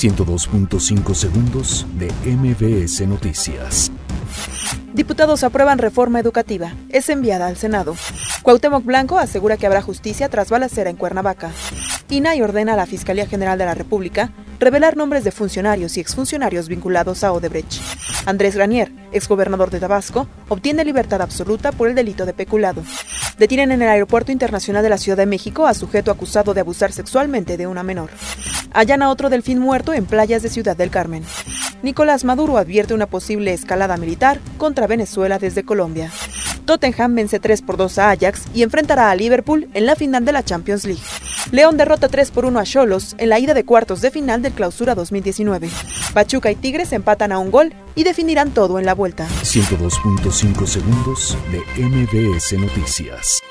102.5 segundos de MBS Noticias. Diputados aprueban reforma educativa. Es enviada al Senado. Cuauhtémoc Blanco asegura que habrá justicia tras balacera en Cuernavaca. INAI ordena a la Fiscalía General de la República revelar nombres de funcionarios y exfuncionarios vinculados a Odebrecht. Andrés Granier, exgobernador de Tabasco, obtiene libertad absoluta por el delito de peculado. Detienen en el Aeropuerto Internacional de la Ciudad de México a sujeto acusado de abusar sexualmente de una menor. Hallan a otro delfín muerto en playas de Ciudad del Carmen. Nicolás Maduro advierte una posible escalada militar contra Venezuela desde Colombia. Tottenham vence 3 por 2 a Ajax y enfrentará a Liverpool en la final de la Champions League. León derrota 3 por 1 a Cholos en la ida de cuartos de final del Clausura 2019. Pachuca y Tigres empatan a un gol y definirán todo en la vuelta. 102.5 segundos de MBS Noticias.